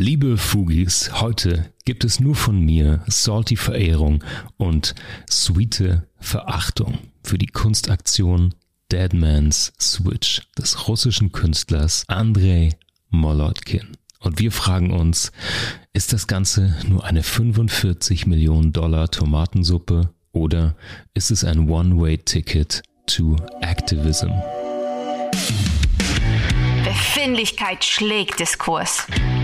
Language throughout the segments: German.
Liebe Fugis, heute gibt es nur von mir salty Verehrung und sweete Verachtung für die Kunstaktion Deadman's Switch des russischen Künstlers Andrei Molotkin. Und wir fragen uns, ist das Ganze nur eine 45 Millionen Dollar Tomatensuppe oder ist es ein One-Way-Ticket to Activism? Befindlichkeit schlägt Diskurs.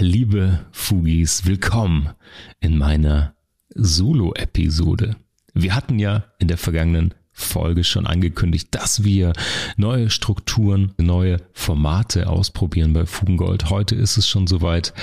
Liebe Fugis, willkommen in meiner Solo-Episode. Wir hatten ja in der vergangenen Folge schon angekündigt, dass wir neue Strukturen, neue Formate ausprobieren bei Fugengold. Heute ist es schon soweit.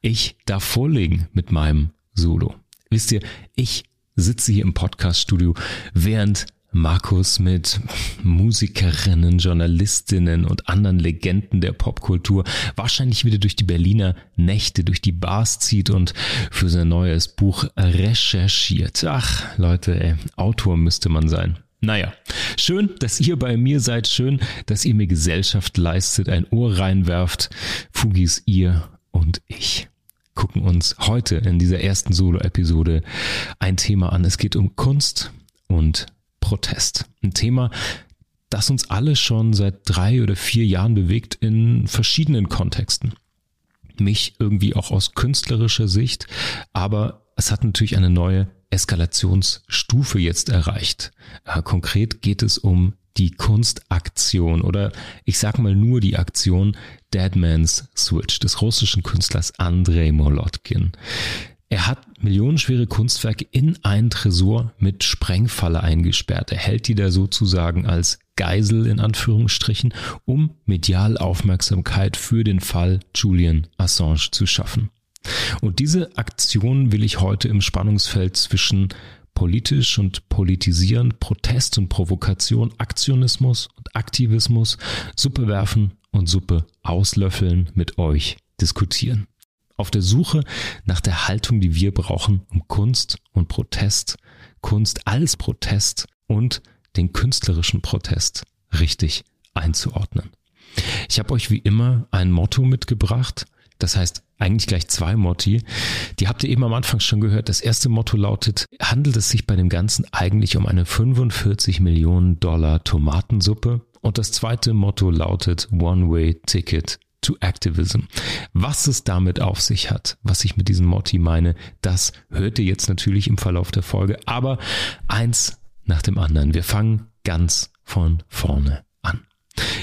Ich darf vorlegen mit meinem Solo. Wisst ihr, ich sitze hier im Podcaststudio, während Markus mit Musikerinnen, Journalistinnen und anderen Legenden der Popkultur wahrscheinlich wieder durch die Berliner Nächte, durch die Bars zieht und für sein neues Buch recherchiert. Ach, Leute, ey, Autor müsste man sein. Naja, schön, dass ihr bei mir seid, schön, dass ihr mir Gesellschaft leistet, ein Ohr reinwerft. Fugis, ihr und ich gucken uns heute in dieser ersten Solo-Episode ein Thema an. Es geht um Kunst und Protest. Ein Thema, das uns alle schon seit drei oder vier Jahren bewegt in verschiedenen Kontexten. Mich irgendwie auch aus künstlerischer Sicht, aber es hat natürlich eine neue Eskalationsstufe jetzt erreicht. Äh, konkret geht es um die Kunstaktion oder ich sag mal nur die Aktion Deadman's Switch des russischen Künstlers Andrei Molotkin. Er hat millionenschwere Kunstwerke in einen Tresor mit Sprengfalle eingesperrt. Er hält die da sozusagen als Geisel in Anführungsstrichen, um medial Aufmerksamkeit für den Fall Julian Assange zu schaffen. Und diese Aktion will ich heute im Spannungsfeld zwischen politisch und politisieren, Protest und Provokation, Aktionismus und Aktivismus, Suppe werfen und Suppe auslöffeln mit euch diskutieren auf der Suche nach der Haltung, die wir brauchen, um Kunst und Protest, Kunst als Protest und den künstlerischen Protest richtig einzuordnen. Ich habe euch wie immer ein Motto mitgebracht, das heißt eigentlich gleich zwei Motti. Die habt ihr eben am Anfang schon gehört. Das erste Motto lautet, handelt es sich bei dem Ganzen eigentlich um eine 45 Millionen Dollar Tomatensuppe? Und das zweite Motto lautet One-Way Ticket to Activism. Was es damit auf sich hat, was ich mit diesem Motti meine, das hört ihr jetzt natürlich im Verlauf der Folge. Aber eins nach dem anderen. Wir fangen ganz von vorne an.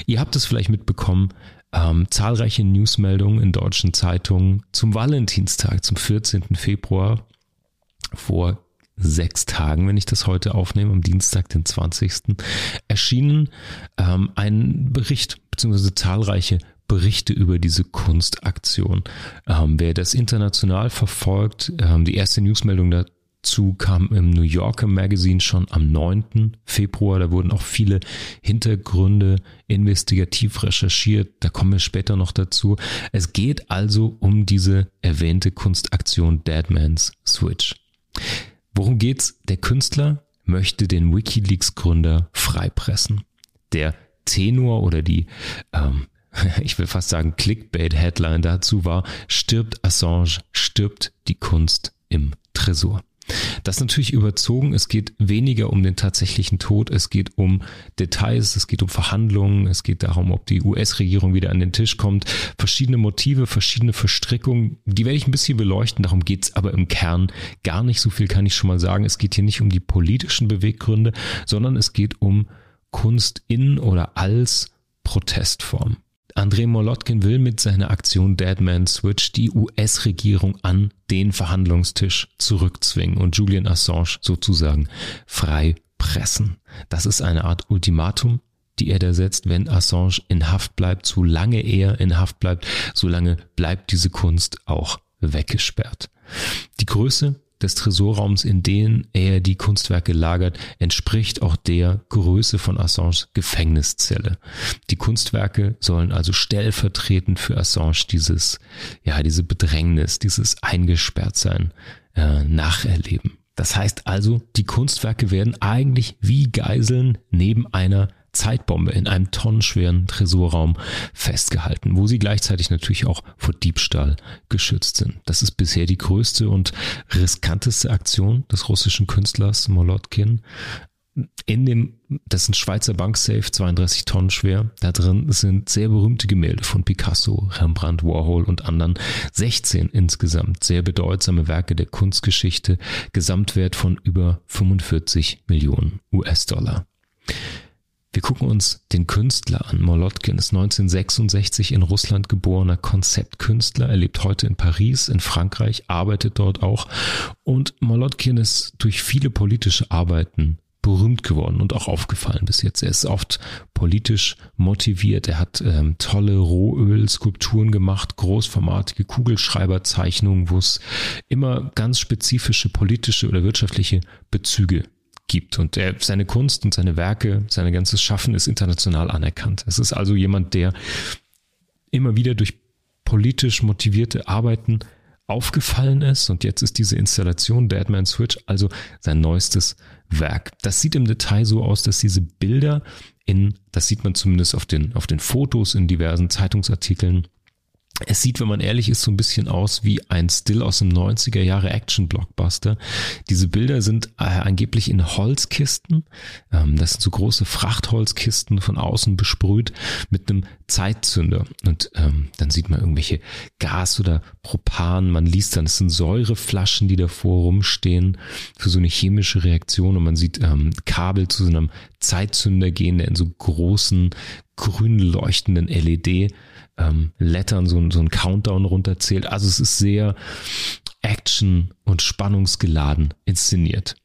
Ihr habt es vielleicht mitbekommen, ähm, zahlreiche Newsmeldungen in deutschen Zeitungen zum Valentinstag, zum 14. Februar vor sechs Tagen, wenn ich das heute aufnehme, am Dienstag, den 20. erschienen ähm, ein Bericht beziehungsweise zahlreiche Berichte über diese Kunstaktion. Ähm, wer das international verfolgt, ähm, die erste Newsmeldung dazu kam im New Yorker Magazine schon am 9. Februar. Da wurden auch viele Hintergründe investigativ recherchiert. Da kommen wir später noch dazu. Es geht also um diese erwähnte Kunstaktion Deadman's Switch. Worum geht's? Der Künstler möchte den WikiLeaks Gründer freipressen. Der Tenor oder die ähm, ich will fast sagen, Clickbait-Headline dazu war, stirbt Assange, stirbt die Kunst im Tresor. Das ist natürlich überzogen. Es geht weniger um den tatsächlichen Tod. Es geht um Details. Es geht um Verhandlungen. Es geht darum, ob die US-Regierung wieder an den Tisch kommt. Verschiedene Motive, verschiedene Verstrickungen. Die werde ich ein bisschen beleuchten. Darum geht es aber im Kern gar nicht. So viel kann ich schon mal sagen. Es geht hier nicht um die politischen Beweggründe, sondern es geht um Kunst in oder als Protestform. Andrei Molotkin will mit seiner Aktion Deadman Switch die US-Regierung an den Verhandlungstisch zurückzwingen und Julian Assange sozusagen frei pressen. Das ist eine Art Ultimatum, die er da setzt, wenn Assange in Haft bleibt, solange er in Haft bleibt, solange bleibt diese Kunst auch weggesperrt. Die Größe des Tresorraums, in denen er die Kunstwerke lagert, entspricht auch der Größe von Assange Gefängniszelle. Die Kunstwerke sollen also stellvertretend für Assange dieses, ja, diese Bedrängnis, dieses Eingesperrtsein äh, nacherleben. Das heißt also, die Kunstwerke werden eigentlich wie Geiseln neben einer Zeitbombe in einem tonnenschweren Tresorraum festgehalten, wo sie gleichzeitig natürlich auch vor Diebstahl geschützt sind. Das ist bisher die größte und riskanteste Aktion des russischen Künstlers Molotkin. In dem, das ist ein Schweizer Banksafe, 32 Tonnen schwer. Da drin sind sehr berühmte Gemälde von Picasso, Rembrandt, Warhol und anderen. 16 insgesamt sehr bedeutsame Werke der Kunstgeschichte. Gesamtwert von über 45 Millionen US-Dollar. Wir gucken uns den Künstler an. Molotkin ist 1966 in Russland geborener Konzeptkünstler. Er lebt heute in Paris, in Frankreich, arbeitet dort auch. Und Molotkin ist durch viele politische Arbeiten berühmt geworden und auch aufgefallen bis jetzt. Er ist oft politisch motiviert. Er hat ähm, tolle Rohöl-Skulpturen gemacht, großformatige Kugelschreiberzeichnungen, wo es immer ganz spezifische politische oder wirtschaftliche Bezüge gibt. Und er, seine Kunst und seine Werke, sein ganzes Schaffen ist international anerkannt. Es ist also jemand, der immer wieder durch politisch motivierte Arbeiten aufgefallen ist. Und jetzt ist diese Installation Deadman Switch also sein neuestes Werk. Das sieht im Detail so aus, dass diese Bilder in, das sieht man zumindest auf den, auf den Fotos in diversen Zeitungsartikeln, es sieht, wenn man ehrlich ist, so ein bisschen aus wie ein Still aus dem 90er Jahre Action-Blockbuster. Diese Bilder sind äh, angeblich in Holzkisten. Ähm, das sind so große Frachtholzkisten von außen besprüht mit einem Zeitzünder. Und ähm, dann sieht man irgendwelche Gas oder Propan. Man liest dann, es sind Säureflaschen, die davor rumstehen für so eine chemische Reaktion. Und man sieht ähm, Kabel zu so einem Zeitzünder gehen, der in so großen grün leuchtenden LED ähm, Lettern so, so ein Countdown runterzählt. Also es ist sehr action- und spannungsgeladen inszeniert.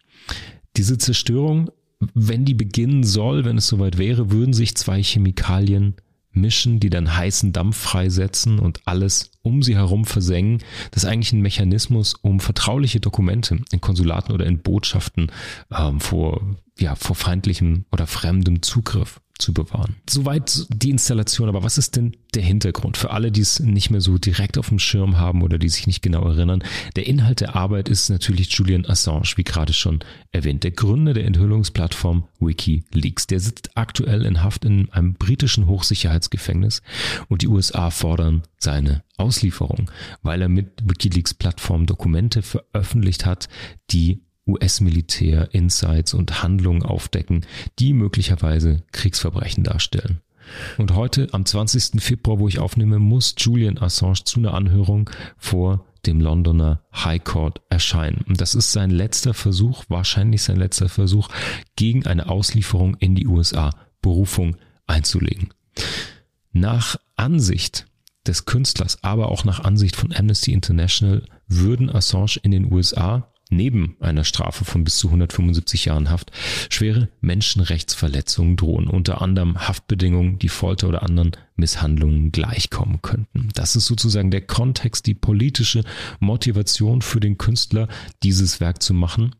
Diese Zerstörung, wenn die beginnen soll, wenn es soweit wäre, würden sich zwei Chemikalien mischen, die dann heißen Dampf freisetzen und alles um sie herum versengen. Das ist eigentlich ein Mechanismus, um vertrauliche Dokumente in Konsulaten oder in Botschaften ähm, vor, ja, vor feindlichem oder fremdem Zugriff zu bewahren. Soweit die Installation, aber was ist denn der Hintergrund für alle, die es nicht mehr so direkt auf dem Schirm haben oder die sich nicht genau erinnern? Der Inhalt der Arbeit ist natürlich Julian Assange, wie gerade schon erwähnt, der Gründer der Enthüllungsplattform WikiLeaks. Der sitzt aktuell in Haft in einem britischen Hochsicherheitsgefängnis und die USA fordern seine Auslieferung, weil er mit WikiLeaks Plattform Dokumente veröffentlicht hat, die US-Militär Insights und Handlungen aufdecken, die möglicherweise Kriegsverbrechen darstellen. Und heute, am 20. Februar, wo ich aufnehme, muss Julian Assange zu einer Anhörung vor dem Londoner High Court erscheinen. Und das ist sein letzter Versuch, wahrscheinlich sein letzter Versuch, gegen eine Auslieferung in die USA Berufung einzulegen. Nach Ansicht des Künstlers, aber auch nach Ansicht von Amnesty International würden Assange in den USA neben einer Strafe von bis zu 175 Jahren Haft schwere Menschenrechtsverletzungen drohen, unter anderem Haftbedingungen, die Folter oder anderen Misshandlungen gleichkommen könnten. Das ist sozusagen der Kontext, die politische Motivation für den Künstler, dieses Werk zu machen.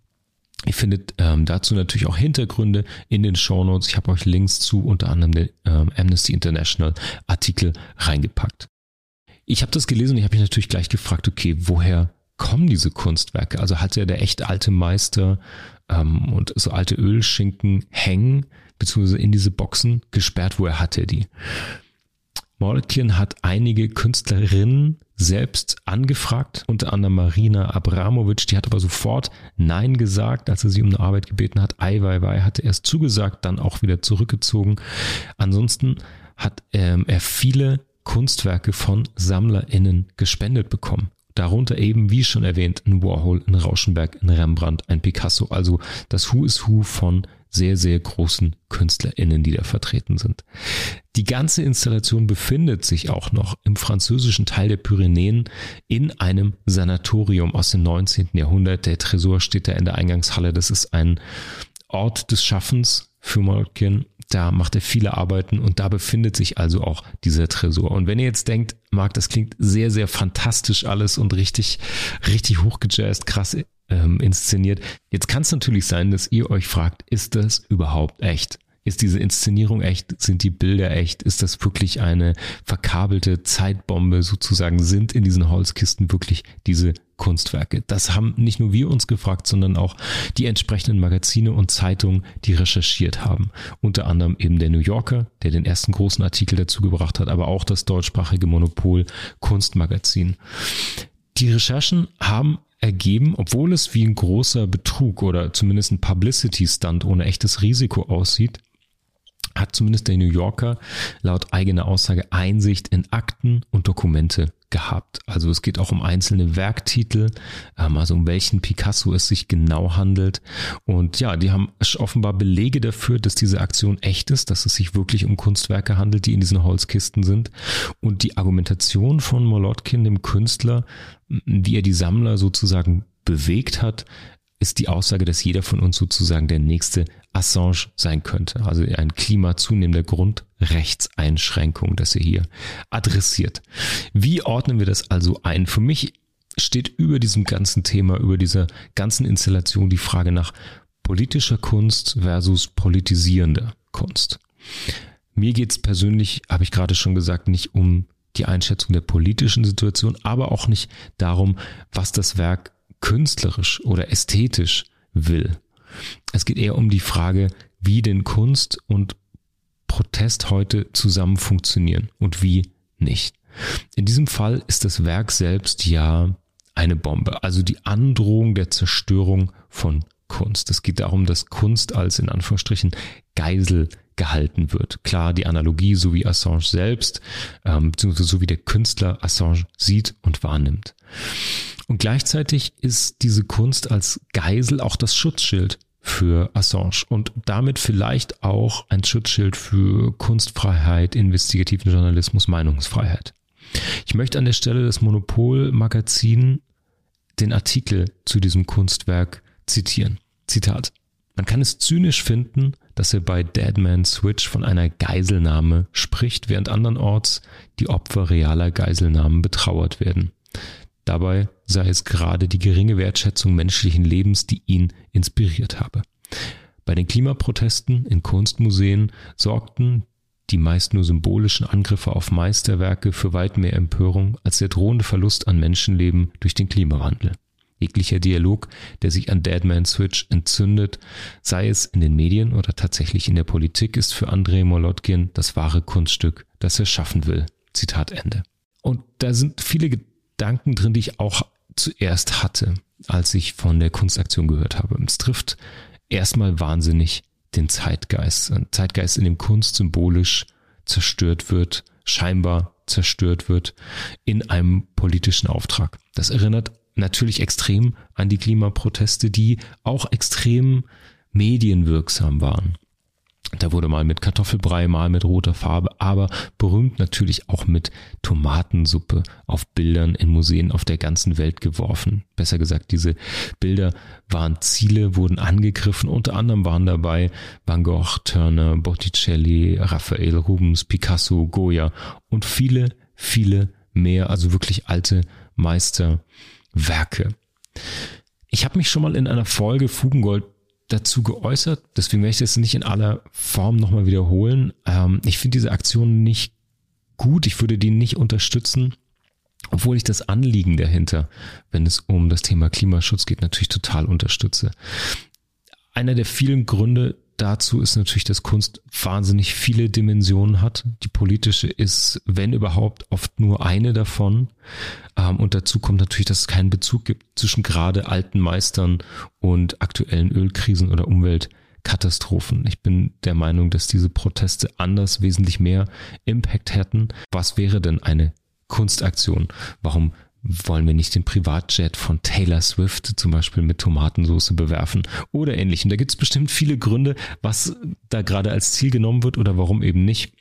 Ihr findet ähm, dazu natürlich auch Hintergründe in den Show Notes. Ich habe euch Links zu unter anderem den ähm, Amnesty International Artikel reingepackt. Ich habe das gelesen und ich habe mich natürlich gleich gefragt, okay, woher kommen diese Kunstwerke? Also hat ja der echt alte Meister ähm, und so alte Ölschinken hängen, beziehungsweise in diese Boxen gesperrt, hat er die? Moltkin hat einige Künstlerinnen selbst angefragt, unter anderem Marina Abramovic, die hat aber sofort Nein gesagt, als er sie um eine Arbeit gebeten hat. Ei, wei, wei, hatte erst zugesagt, dann auch wieder zurückgezogen. Ansonsten hat ähm, er viele Kunstwerke von SammlerInnen gespendet bekommen. Darunter eben, wie schon erwähnt, ein Warhol, ein Rauschenberg, ein Rembrandt, ein Picasso. Also das Who is Who von sehr, sehr großen KünstlerInnen, die da vertreten sind. Die ganze Installation befindet sich auch noch im französischen Teil der Pyrenäen in einem Sanatorium aus dem 19. Jahrhundert. Der Tresor steht da in der Eingangshalle. Das ist ein Ort des Schaffens für Moltkin. Da macht er viele Arbeiten und da befindet sich also auch dieser Tresor. Und wenn ihr jetzt denkt, Marc, das klingt sehr, sehr fantastisch alles und richtig, richtig hochgejazzt, krass ähm, inszeniert. Jetzt kann es natürlich sein, dass ihr euch fragt, ist das überhaupt echt? Ist diese Inszenierung echt? Sind die Bilder echt? Ist das wirklich eine verkabelte Zeitbombe sozusagen? Sind in diesen Holzkisten wirklich diese Kunstwerke? Das haben nicht nur wir uns gefragt, sondern auch die entsprechenden Magazine und Zeitungen, die recherchiert haben. Unter anderem eben der New Yorker, der den ersten großen Artikel dazu gebracht hat, aber auch das deutschsprachige Monopol Kunstmagazin. Die Recherchen haben ergeben, obwohl es wie ein großer Betrug oder zumindest ein Publicity-Stunt ohne echtes Risiko aussieht, hat zumindest der New Yorker laut eigener Aussage Einsicht in Akten und Dokumente gehabt. Also es geht auch um einzelne Werktitel, ähm, also um welchen Picasso es sich genau handelt. Und ja, die haben offenbar Belege dafür, dass diese Aktion echt ist, dass es sich wirklich um Kunstwerke handelt, die in diesen Holzkisten sind. Und die Argumentation von Molotkin, dem Künstler, wie er die Sammler sozusagen bewegt hat, ist die Aussage, dass jeder von uns sozusagen der nächste Assange sein könnte. Also ein Klima zunehmender Grundrechtseinschränkung, das er hier adressiert. Wie ordnen wir das also ein? Für mich steht über diesem ganzen Thema, über dieser ganzen Installation die Frage nach politischer Kunst versus politisierender Kunst. Mir geht es persönlich, habe ich gerade schon gesagt, nicht um die Einschätzung der politischen Situation, aber auch nicht darum, was das Werk künstlerisch oder ästhetisch will. Es geht eher um die Frage, wie denn Kunst und Protest heute zusammen funktionieren und wie nicht. In diesem Fall ist das Werk selbst ja eine Bombe, also die Androhung der Zerstörung von Kunst. Es geht darum, dass Kunst als in Anführungsstrichen Geisel gehalten wird. Klar, die Analogie, so wie Assange selbst, ähm, beziehungsweise so wie der Künstler Assange sieht und wahrnimmt. Und gleichzeitig ist diese Kunst als Geisel auch das Schutzschild für Assange und damit vielleicht auch ein Schutzschild für Kunstfreiheit, investigativen Journalismus, Meinungsfreiheit. Ich möchte an der Stelle das Monopol-Magazin den Artikel zu diesem Kunstwerk zitieren. Zitat. Man kann es zynisch finden, dass er bei Deadman Switch von einer Geiselnahme spricht, während andernorts die Opfer realer Geiselnahmen betrauert werden. Dabei sei es gerade die geringe Wertschätzung menschlichen Lebens, die ihn inspiriert habe. Bei den Klimaprotesten in Kunstmuseen sorgten die meist nur symbolischen Angriffe auf Meisterwerke für weit mehr Empörung als der drohende Verlust an Menschenleben durch den Klimawandel. Jeglicher Dialog, der sich an Deadman Switch entzündet, sei es in den Medien oder tatsächlich in der Politik, ist für Andrei Molotkin das wahre Kunststück, das er schaffen will. Zitat Ende. Und da sind viele Gedanken drin, die ich auch zuerst hatte, als ich von der Kunstaktion gehört habe. Es trifft erstmal wahnsinnig den Zeitgeist. Ein Zeitgeist, in dem Kunst symbolisch zerstört wird, scheinbar zerstört wird, in einem politischen Auftrag. Das erinnert natürlich extrem an die Klimaproteste, die auch extrem medienwirksam waren. Da wurde mal mit Kartoffelbrei, mal mit roter Farbe, aber berühmt natürlich auch mit Tomatensuppe auf Bildern in Museen auf der ganzen Welt geworfen. Besser gesagt, diese Bilder waren Ziele, wurden angegriffen. Unter anderem waren dabei Van Gogh, Turner, Botticelli, Raphael, Rubens, Picasso, Goya und viele, viele mehr, also wirklich alte Meisterwerke. Ich habe mich schon mal in einer Folge Fugengold dazu geäußert. Deswegen werde ich das nicht in aller Form nochmal wiederholen. Ähm, ich finde diese Aktion nicht gut. Ich würde die nicht unterstützen. Obwohl ich das Anliegen dahinter, wenn es um das Thema Klimaschutz geht, natürlich total unterstütze. Einer der vielen Gründe, dazu ist natürlich, dass Kunst wahnsinnig viele Dimensionen hat. Die politische ist, wenn überhaupt, oft nur eine davon. Ähm, und dazu kommt natürlich, dass es keinen Bezug gibt zwischen gerade alten Meistern und aktuellen Ölkrisen oder Umweltkatastrophen. Ich bin der Meinung, dass diese Proteste anders wesentlich mehr Impact hätten. Was wäre denn eine Kunstaktion? Warum wollen wir nicht den Privatjet von Taylor Swift zum Beispiel mit Tomatensauce bewerfen oder ähnlichem. Da gibt es bestimmt viele Gründe, was da gerade als Ziel genommen wird oder warum eben nicht.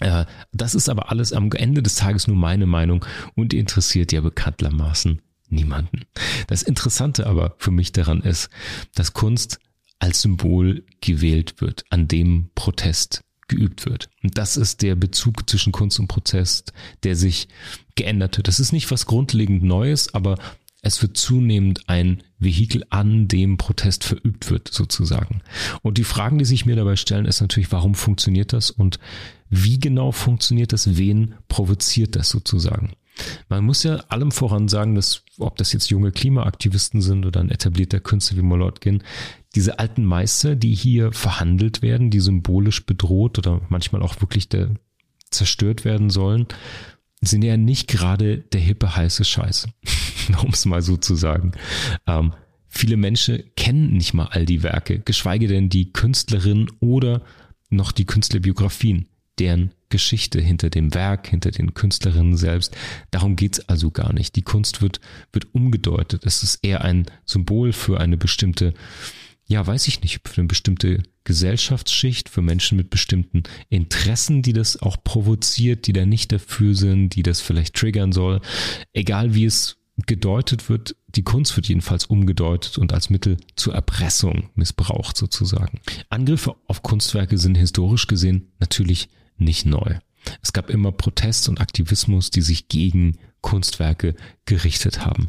Äh, das ist aber alles am Ende des Tages nur meine Meinung und interessiert ja bekanntlermaßen niemanden. Das Interessante aber für mich daran ist, dass Kunst als Symbol gewählt wird, an dem Protest geübt wird. Und das ist der Bezug zwischen Kunst und Protest, der sich geändert hat. Das ist nicht was grundlegend Neues, aber es wird zunehmend ein Vehikel, an dem Protest verübt wird, sozusagen. Und die Fragen, die sich mir dabei stellen, ist natürlich, warum funktioniert das und wie genau funktioniert das, wen provoziert das sozusagen? Man muss ja allem voran sagen, dass, ob das jetzt junge Klimaaktivisten sind oder ein etablierter Künstler wie Molotkin, diese alten Meister, die hier verhandelt werden, die symbolisch bedroht oder manchmal auch wirklich der, zerstört werden sollen, sind ja nicht gerade der hippe heiße Scheiß, um es mal so zu sagen. Ähm, viele Menschen kennen nicht mal all die Werke, geschweige denn die Künstlerin oder noch die Künstlerbiografien, deren Geschichte hinter dem Werk, hinter den Künstlerinnen selbst. Darum geht's also gar nicht. Die Kunst wird, wird umgedeutet. Es ist eher ein Symbol für eine bestimmte ja, weiß ich nicht, für eine bestimmte Gesellschaftsschicht, für Menschen mit bestimmten Interessen, die das auch provoziert, die da nicht dafür sind, die das vielleicht triggern soll. Egal wie es gedeutet wird, die Kunst wird jedenfalls umgedeutet und als Mittel zur Erpressung missbraucht sozusagen. Angriffe auf Kunstwerke sind historisch gesehen natürlich nicht neu. Es gab immer Protest und Aktivismus, die sich gegen Kunstwerke gerichtet haben.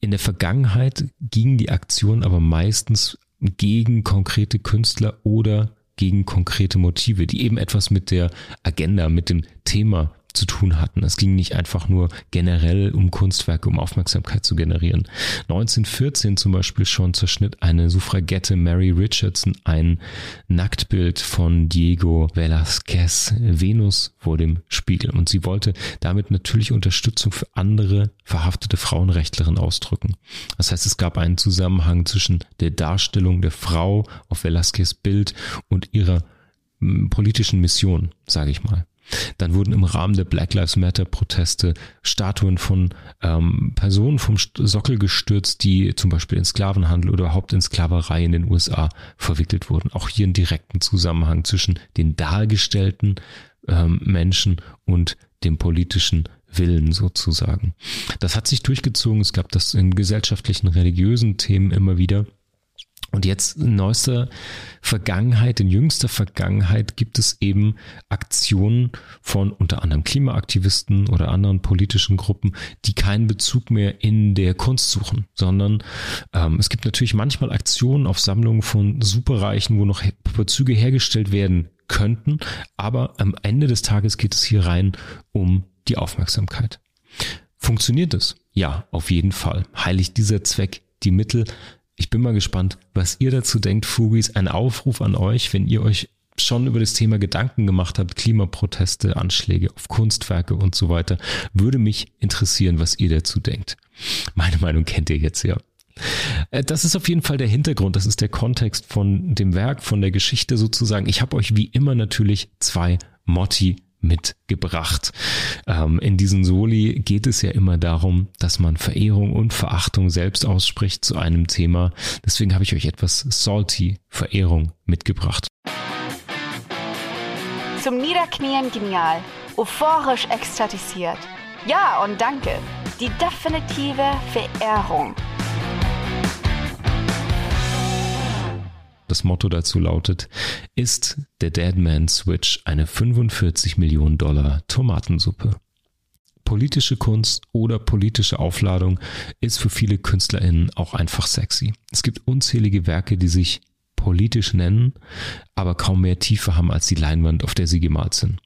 In der Vergangenheit gingen die Aktionen aber meistens gegen konkrete Künstler oder gegen konkrete Motive, die eben etwas mit der Agenda, mit dem Thema zu tun hatten. Es ging nicht einfach nur generell um Kunstwerke, um Aufmerksamkeit zu generieren. 1914 zum Beispiel schon zerschnitt eine Suffragette Mary Richardson ein Nacktbild von Diego Velázquez, Venus vor dem Spiegel. Und sie wollte damit natürlich Unterstützung für andere verhaftete Frauenrechtlerinnen ausdrücken. Das heißt, es gab einen Zusammenhang zwischen der Darstellung der Frau auf Velázquez Bild und ihrer hm, politischen Mission, sage ich mal. Dann wurden im Rahmen der Black Lives Matter Proteste Statuen von ähm, Personen vom Sockel gestürzt, die zum Beispiel in Sklavenhandel oder überhaupt in Sklaverei in den USA verwickelt wurden. Auch hier einen direkten Zusammenhang zwischen den dargestellten ähm, Menschen und dem politischen Willen sozusagen. Das hat sich durchgezogen. Es gab das in gesellschaftlichen, religiösen Themen immer wieder. Und jetzt in neuester Vergangenheit, in jüngster Vergangenheit gibt es eben Aktionen von unter anderem Klimaaktivisten oder anderen politischen Gruppen, die keinen Bezug mehr in der Kunst suchen, sondern ähm, es gibt natürlich manchmal Aktionen auf Sammlungen von Superreichen, wo noch Bezüge hergestellt werden könnten, aber am Ende des Tages geht es hier rein um die Aufmerksamkeit. Funktioniert es? Ja, auf jeden Fall. Heiligt dieser Zweck die Mittel? Ich bin mal gespannt, was ihr dazu denkt, Fugis. Ein Aufruf an euch, wenn ihr euch schon über das Thema Gedanken gemacht habt, Klimaproteste, Anschläge auf Kunstwerke und so weiter, würde mich interessieren, was ihr dazu denkt. Meine Meinung kennt ihr jetzt ja. Äh, das ist auf jeden Fall der Hintergrund, das ist der Kontext von dem Werk, von der Geschichte sozusagen. Ich habe euch wie immer natürlich zwei Motti mitgebracht. Ähm, in diesen Soli geht es ja immer darum, dass man Verehrung und Verachtung selbst ausspricht zu einem Thema. Deswegen habe ich euch etwas salty Verehrung mitgebracht. Zum Niederknien genial, euphorisch ekstatisiert. Ja und danke. Die definitive Verehrung. Das Motto dazu lautet, ist der Deadman Switch eine 45 Millionen Dollar Tomatensuppe. Politische Kunst oder politische Aufladung ist für viele KünstlerInnen auch einfach sexy. Es gibt unzählige Werke, die sich politisch nennen, aber kaum mehr Tiefe haben als die Leinwand, auf der sie gemalt sind.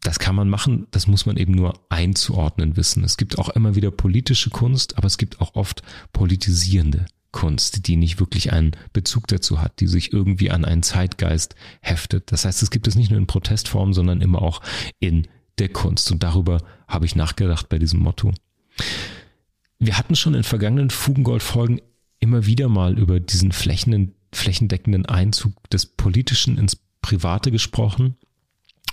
Das kann man machen, das muss man eben nur einzuordnen wissen. Es gibt auch immer wieder politische Kunst, aber es gibt auch oft politisierende Kunst, die nicht wirklich einen Bezug dazu hat, die sich irgendwie an einen Zeitgeist heftet. Das heißt, es gibt es nicht nur in Protestform, sondern immer auch in der Kunst. Und darüber habe ich nachgedacht bei diesem Motto. Wir hatten schon in vergangenen Fugengold-Folgen immer wieder mal über diesen flächendeckenden Einzug des Politischen ins Private gesprochen.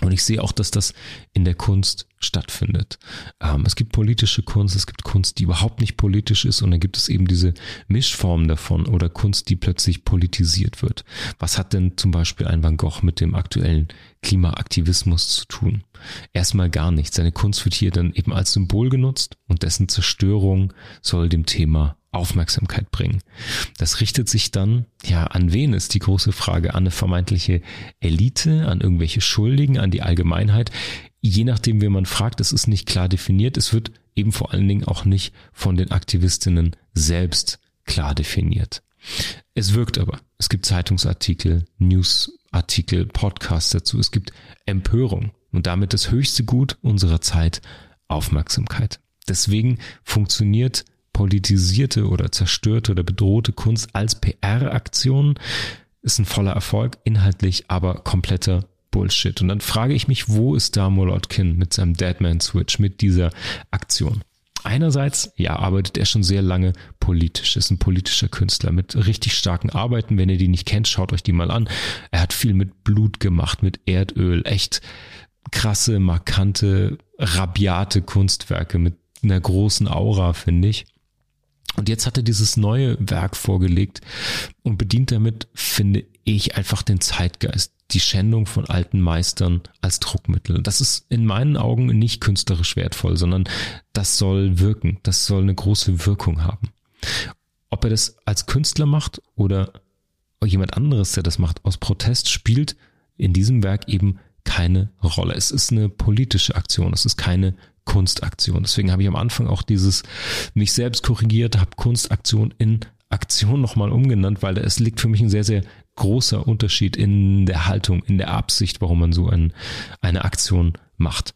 Und ich sehe auch, dass das in der Kunst stattfindet. Ähm, es gibt politische Kunst, es gibt Kunst, die überhaupt nicht politisch ist und dann gibt es eben diese Mischformen davon oder Kunst, die plötzlich politisiert wird. Was hat denn zum Beispiel ein Van Gogh mit dem aktuellen Klimaaktivismus zu tun? Erstmal gar nichts. Seine Kunst wird hier dann eben als Symbol genutzt und dessen Zerstörung soll dem Thema Aufmerksamkeit bringen. Das richtet sich dann, ja, an wen ist die große Frage? An eine vermeintliche Elite, an irgendwelche Schuldigen, an die Allgemeinheit. Je nachdem, wen man fragt, es ist nicht klar definiert. Es wird eben vor allen Dingen auch nicht von den Aktivistinnen selbst klar definiert. Es wirkt aber. Es gibt Zeitungsartikel, Newsartikel, Podcasts dazu. Es gibt Empörung und damit das höchste Gut unserer Zeit, Aufmerksamkeit. Deswegen funktioniert politisierte oder zerstörte oder bedrohte Kunst als PR-Aktion ist ein voller Erfolg, inhaltlich aber kompletter Bullshit. Und dann frage ich mich, wo ist da Molotkin mit seinem Deadman Switch, mit dieser Aktion? Einerseits, ja, arbeitet er schon sehr lange politisch, ist ein politischer Künstler mit richtig starken Arbeiten. Wenn ihr die nicht kennt, schaut euch die mal an. Er hat viel mit Blut gemacht, mit Erdöl, echt krasse, markante, rabiate Kunstwerke mit einer großen Aura, finde ich. Und jetzt hat er dieses neue Werk vorgelegt und bedient damit, finde ich, einfach den Zeitgeist, die Schändung von alten Meistern als Druckmittel. Das ist in meinen Augen nicht künstlerisch wertvoll, sondern das soll wirken, das soll eine große Wirkung haben. Ob er das als Künstler macht oder jemand anderes, der das macht, aus Protest, spielt in diesem Werk eben keine Rolle. Es ist eine politische Aktion, es ist keine Kunstaktion. Deswegen habe ich am Anfang auch dieses mich selbst korrigiert, habe Kunstaktion in Aktion nochmal umgenannt, weil es liegt für mich ein sehr, sehr großer Unterschied in der Haltung, in der Absicht, warum man so ein, eine Aktion macht.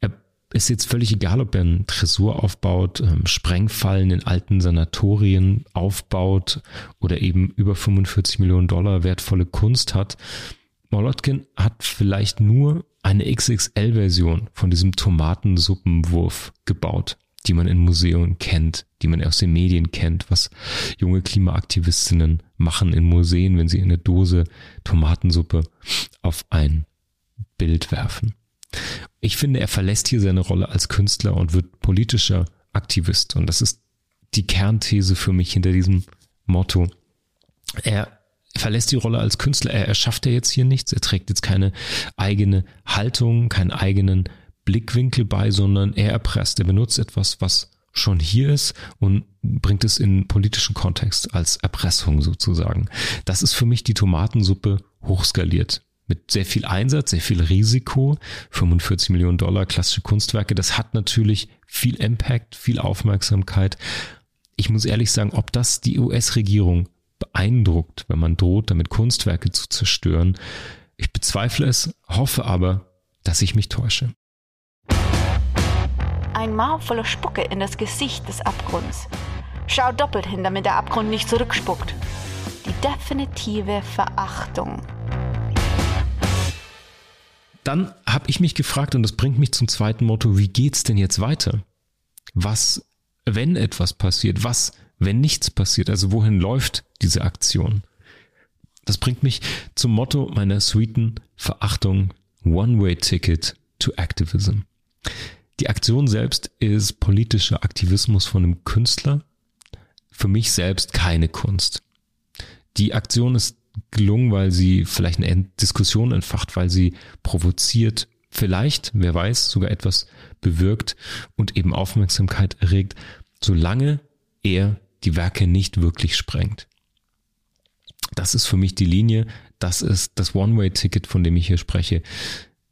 Er ist jetzt völlig egal, ob er einen Tresor aufbaut, ähm, Sprengfallen in alten Sanatorien aufbaut oder eben über 45 Millionen Dollar wertvolle Kunst hat. Molotkin hat vielleicht nur eine XXL-Version von diesem Tomatensuppenwurf gebaut, die man in Museen kennt, die man aus den Medien kennt, was junge Klimaaktivistinnen machen in Museen, wenn sie eine Dose Tomatensuppe auf ein Bild werfen. Ich finde, er verlässt hier seine Rolle als Künstler und wird politischer Aktivist. Und das ist die Kernthese für mich hinter diesem Motto. Er verlässt die Rolle als Künstler. Er erschafft ja jetzt hier nichts. Er trägt jetzt keine eigene Haltung, keinen eigenen Blickwinkel bei, sondern er erpresst. Er benutzt etwas, was schon hier ist und bringt es in politischen Kontext als Erpressung sozusagen. Das ist für mich die Tomatensuppe hochskaliert. Mit sehr viel Einsatz, sehr viel Risiko, 45 Millionen Dollar klassische Kunstwerke. Das hat natürlich viel Impact, viel Aufmerksamkeit. Ich muss ehrlich sagen, ob das die US-Regierung beeindruckt, wenn man droht, damit Kunstwerke zu zerstören. Ich bezweifle es, hoffe aber, dass ich mich täusche. Ein Maul voller Spucke in das Gesicht des Abgrunds. Schau doppelt hin, damit der Abgrund nicht zurückspuckt. Die definitive Verachtung. Dann habe ich mich gefragt, und das bringt mich zum zweiten Motto, wie geht's denn jetzt weiter? Was, wenn etwas passiert? Was, wenn nichts passiert? Also wohin läuft diese Aktion? Das bringt mich zum Motto meiner sweeten Verachtung One-Way-Ticket to Activism. Die Aktion selbst ist politischer Aktivismus von einem Künstler. Für mich selbst keine Kunst. Die Aktion ist gelungen, weil sie vielleicht eine Diskussion entfacht, weil sie provoziert, vielleicht, wer weiß, sogar etwas bewirkt und eben Aufmerksamkeit erregt, solange er die Werke nicht wirklich sprengt. Das ist für mich die Linie, das ist das One-Way-Ticket, von dem ich hier spreche.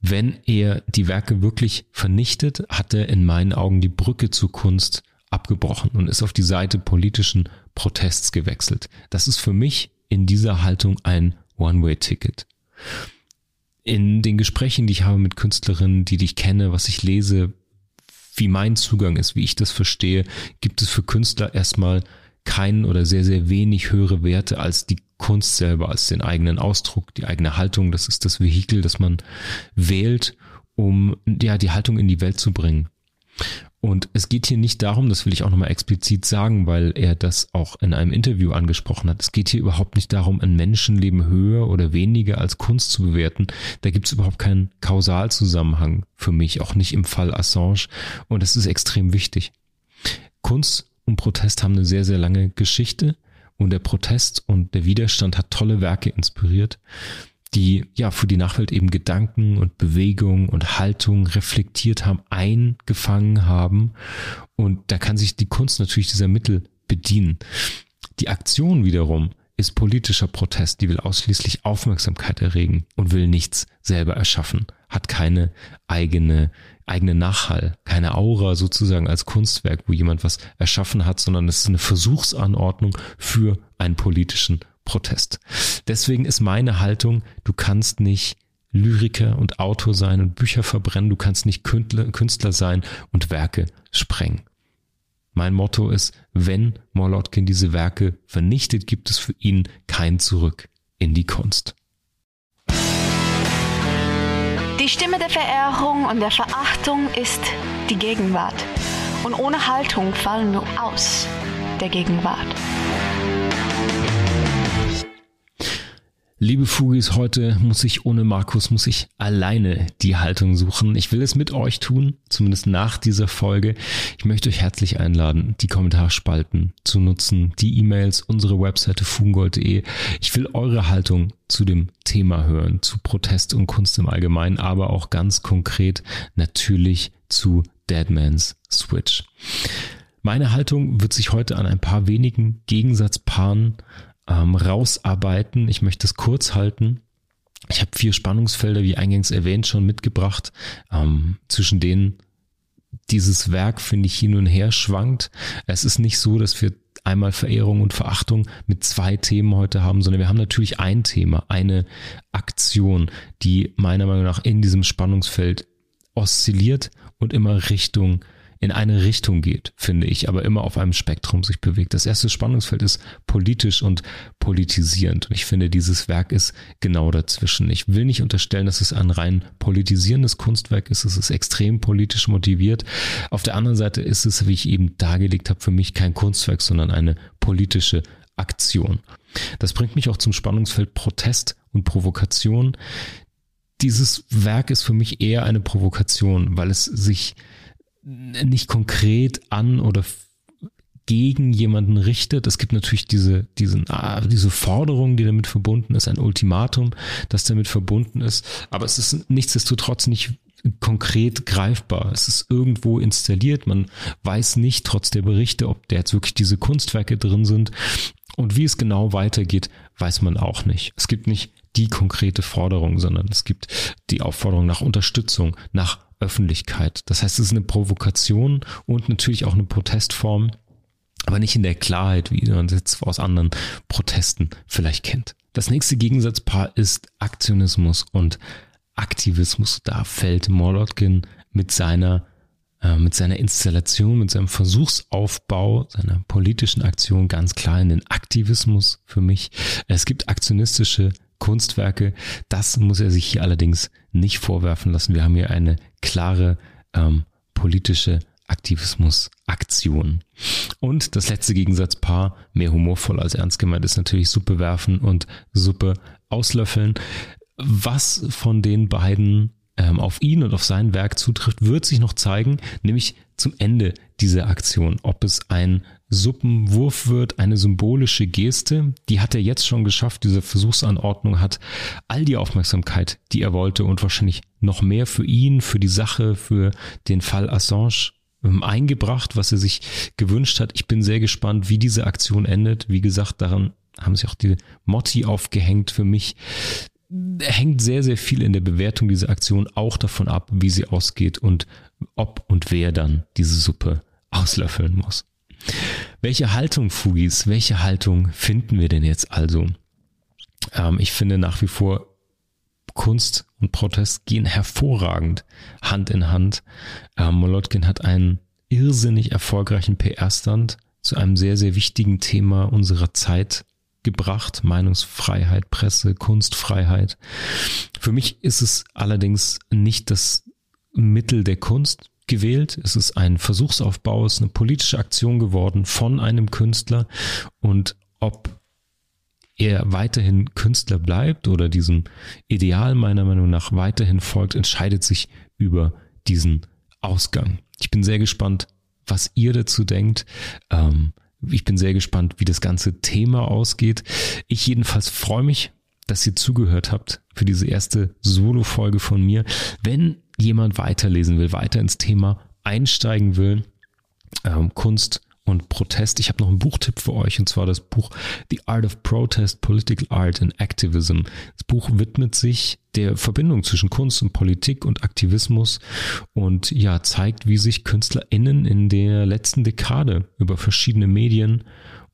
Wenn er die Werke wirklich vernichtet, hat er in meinen Augen die Brücke zur Kunst abgebrochen und ist auf die Seite politischen Protests gewechselt. Das ist für mich in dieser Haltung ein One-Way-Ticket. In den Gesprächen, die ich habe mit Künstlerinnen, die dich kenne, was ich lese, wie mein Zugang ist, wie ich das verstehe, gibt es für Künstler erstmal keinen oder sehr, sehr wenig höhere Werte als die Kunst selber, als den eigenen Ausdruck, die eigene Haltung. Das ist das Vehikel, das man wählt, um ja, die Haltung in die Welt zu bringen. Und es geht hier nicht darum, das will ich auch nochmal explizit sagen, weil er das auch in einem Interview angesprochen hat. Es geht hier überhaupt nicht darum, ein Menschenleben höher oder weniger als Kunst zu bewerten. Da gibt es überhaupt keinen Kausalzusammenhang für mich, auch nicht im Fall Assange. Und das ist extrem wichtig. Kunst und Protest haben eine sehr, sehr lange Geschichte. Und der Protest und der Widerstand hat tolle Werke inspiriert die ja für die Nachwelt eben Gedanken und Bewegung und Haltung reflektiert haben, eingefangen haben. Und da kann sich die Kunst natürlich dieser Mittel bedienen. Die Aktion wiederum ist politischer Protest, die will ausschließlich Aufmerksamkeit erregen und will nichts selber erschaffen, hat keine eigene, eigene Nachhall, keine Aura sozusagen als Kunstwerk, wo jemand was erschaffen hat, sondern es ist eine Versuchsanordnung für einen politischen Protest. Deswegen ist meine Haltung, du kannst nicht Lyriker und Autor sein und Bücher verbrennen, du kannst nicht Künstler, Künstler sein und Werke sprengen. Mein Motto ist, wenn Morlotkin diese Werke vernichtet, gibt es für ihn kein Zurück in die Kunst. Die Stimme der Verehrung und der Verachtung ist die Gegenwart. Und ohne Haltung fallen wir aus der Gegenwart. Liebe Fugis, heute muss ich ohne Markus, muss ich alleine die Haltung suchen. Ich will es mit euch tun, zumindest nach dieser Folge. Ich möchte euch herzlich einladen, die Kommentarspalten zu nutzen, die E-Mails, unsere Webseite fugengold.de. Ich will eure Haltung zu dem Thema hören, zu Protest und Kunst im Allgemeinen, aber auch ganz konkret natürlich zu Deadman's Switch. Meine Haltung wird sich heute an ein paar wenigen Gegensatzpaaren ähm, rausarbeiten. Ich möchte es kurz halten. Ich habe vier Spannungsfelder, wie eingangs erwähnt, schon mitgebracht, ähm, zwischen denen dieses Werk, finde ich, hin und her schwankt. Es ist nicht so, dass wir einmal Verehrung und Verachtung mit zwei Themen heute haben, sondern wir haben natürlich ein Thema, eine Aktion, die meiner Meinung nach in diesem Spannungsfeld oszilliert und immer Richtung in eine Richtung geht, finde ich, aber immer auf einem Spektrum sich bewegt. Das erste Spannungsfeld ist politisch und politisierend. Und ich finde, dieses Werk ist genau dazwischen. Ich will nicht unterstellen, dass es ein rein politisierendes Kunstwerk ist. Es ist extrem politisch motiviert. Auf der anderen Seite ist es, wie ich eben dargelegt habe, für mich kein Kunstwerk, sondern eine politische Aktion. Das bringt mich auch zum Spannungsfeld Protest und Provokation. Dieses Werk ist für mich eher eine Provokation, weil es sich nicht konkret an oder gegen jemanden richtet. Es gibt natürlich diese, diesen, ah, diese Forderung, die damit verbunden ist, ein Ultimatum, das damit verbunden ist. Aber es ist nichtsdestotrotz nicht konkret greifbar. Es ist irgendwo installiert. Man weiß nicht, trotz der Berichte, ob da jetzt wirklich diese Kunstwerke drin sind. Und wie es genau weitergeht, weiß man auch nicht. Es gibt nicht die konkrete Forderung, sondern es gibt die Aufforderung nach Unterstützung, nach Öffentlichkeit. Das heißt, es ist eine Provokation und natürlich auch eine Protestform, aber nicht in der Klarheit, wie man es jetzt aus anderen Protesten vielleicht kennt. Das nächste Gegensatzpaar ist Aktionismus und Aktivismus. Da fällt Morlotkin mit seiner äh, mit seiner Installation, mit seinem Versuchsaufbau, seiner politischen Aktion ganz klar in den Aktivismus für mich. Es gibt aktionistische Kunstwerke. Das muss er sich hier allerdings nicht vorwerfen lassen. Wir haben hier eine klare ähm, politische Aktivismusaktion. Und das letzte Gegensatzpaar, mehr humorvoll als ernst gemeint, ist natürlich Suppe werfen und Suppe auslöffeln. Was von den beiden ähm, auf ihn und auf sein Werk zutrifft, wird sich noch zeigen, nämlich zum Ende dieser Aktion, ob es ein Suppenwurf wird, eine symbolische Geste, die hat er jetzt schon geschafft, diese Versuchsanordnung hat all die Aufmerksamkeit, die er wollte und wahrscheinlich noch mehr für ihn, für die Sache, für den Fall Assange ähm, eingebracht, was er sich gewünscht hat. Ich bin sehr gespannt, wie diese Aktion endet. Wie gesagt, daran haben sich auch die Motti aufgehängt für mich hängt sehr, sehr viel in der Bewertung dieser Aktion auch davon ab, wie sie ausgeht und ob und wer dann diese Suppe auslöffeln muss. Welche Haltung, Fugis, welche Haltung finden wir denn jetzt also? Ähm, ich finde nach wie vor, Kunst und Protest gehen hervorragend Hand in Hand. Ähm, Molotkin hat einen irrsinnig erfolgreichen PR-Stand zu einem sehr, sehr wichtigen Thema unserer Zeit gebracht. Meinungsfreiheit, Presse, Kunstfreiheit. Für mich ist es allerdings nicht das Mittel der Kunst gewählt. Es ist ein Versuchsaufbau, es ist eine politische Aktion geworden von einem Künstler und ob er weiterhin Künstler bleibt oder diesem Ideal meiner Meinung nach weiterhin folgt, entscheidet sich über diesen Ausgang. Ich bin sehr gespannt, was ihr dazu denkt. Ähm, ich bin sehr gespannt, wie das ganze Thema ausgeht. Ich jedenfalls freue mich, dass ihr zugehört habt für diese erste Solo-Folge von mir. Wenn jemand weiterlesen will, weiter ins Thema einsteigen will, ähm, Kunst und Protest. Ich habe noch einen Buchtipp für euch und zwar das Buch The Art of Protest, Political Art and Activism. Das Buch widmet sich der Verbindung zwischen Kunst und Politik und Aktivismus und ja, zeigt, wie sich KünstlerInnen in der letzten Dekade über verschiedene Medien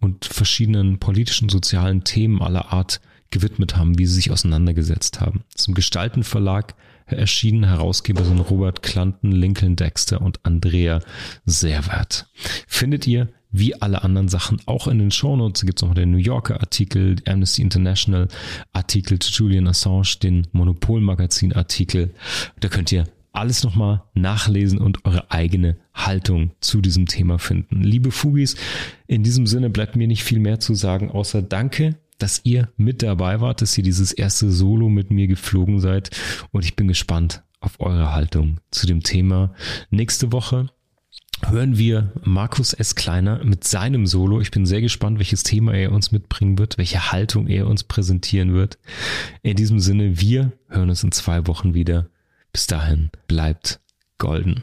und verschiedenen politischen, sozialen Themen aller Art gewidmet haben, wie sie sich auseinandergesetzt haben. Zum Gestaltenverlag erschienen Herausgeber sind Robert Clanton, Lincoln Dexter und Andrea Serwert. Findet ihr wie alle anderen Sachen auch in den Shownotes. Da gibt es noch den New Yorker Artikel, Amnesty International Artikel zu Julian Assange, den Monopol Magazin Artikel. Da könnt ihr alles nochmal nachlesen und eure eigene Haltung zu diesem Thema finden. Liebe Fugis, in diesem Sinne bleibt mir nicht viel mehr zu sagen, außer Danke dass ihr mit dabei wart, dass ihr dieses erste Solo mit mir geflogen seid. Und ich bin gespannt auf eure Haltung zu dem Thema. Nächste Woche hören wir Markus S. Kleiner mit seinem Solo. Ich bin sehr gespannt, welches Thema er uns mitbringen wird, welche Haltung er uns präsentieren wird. In diesem Sinne, wir hören uns in zwei Wochen wieder. Bis dahin, bleibt golden.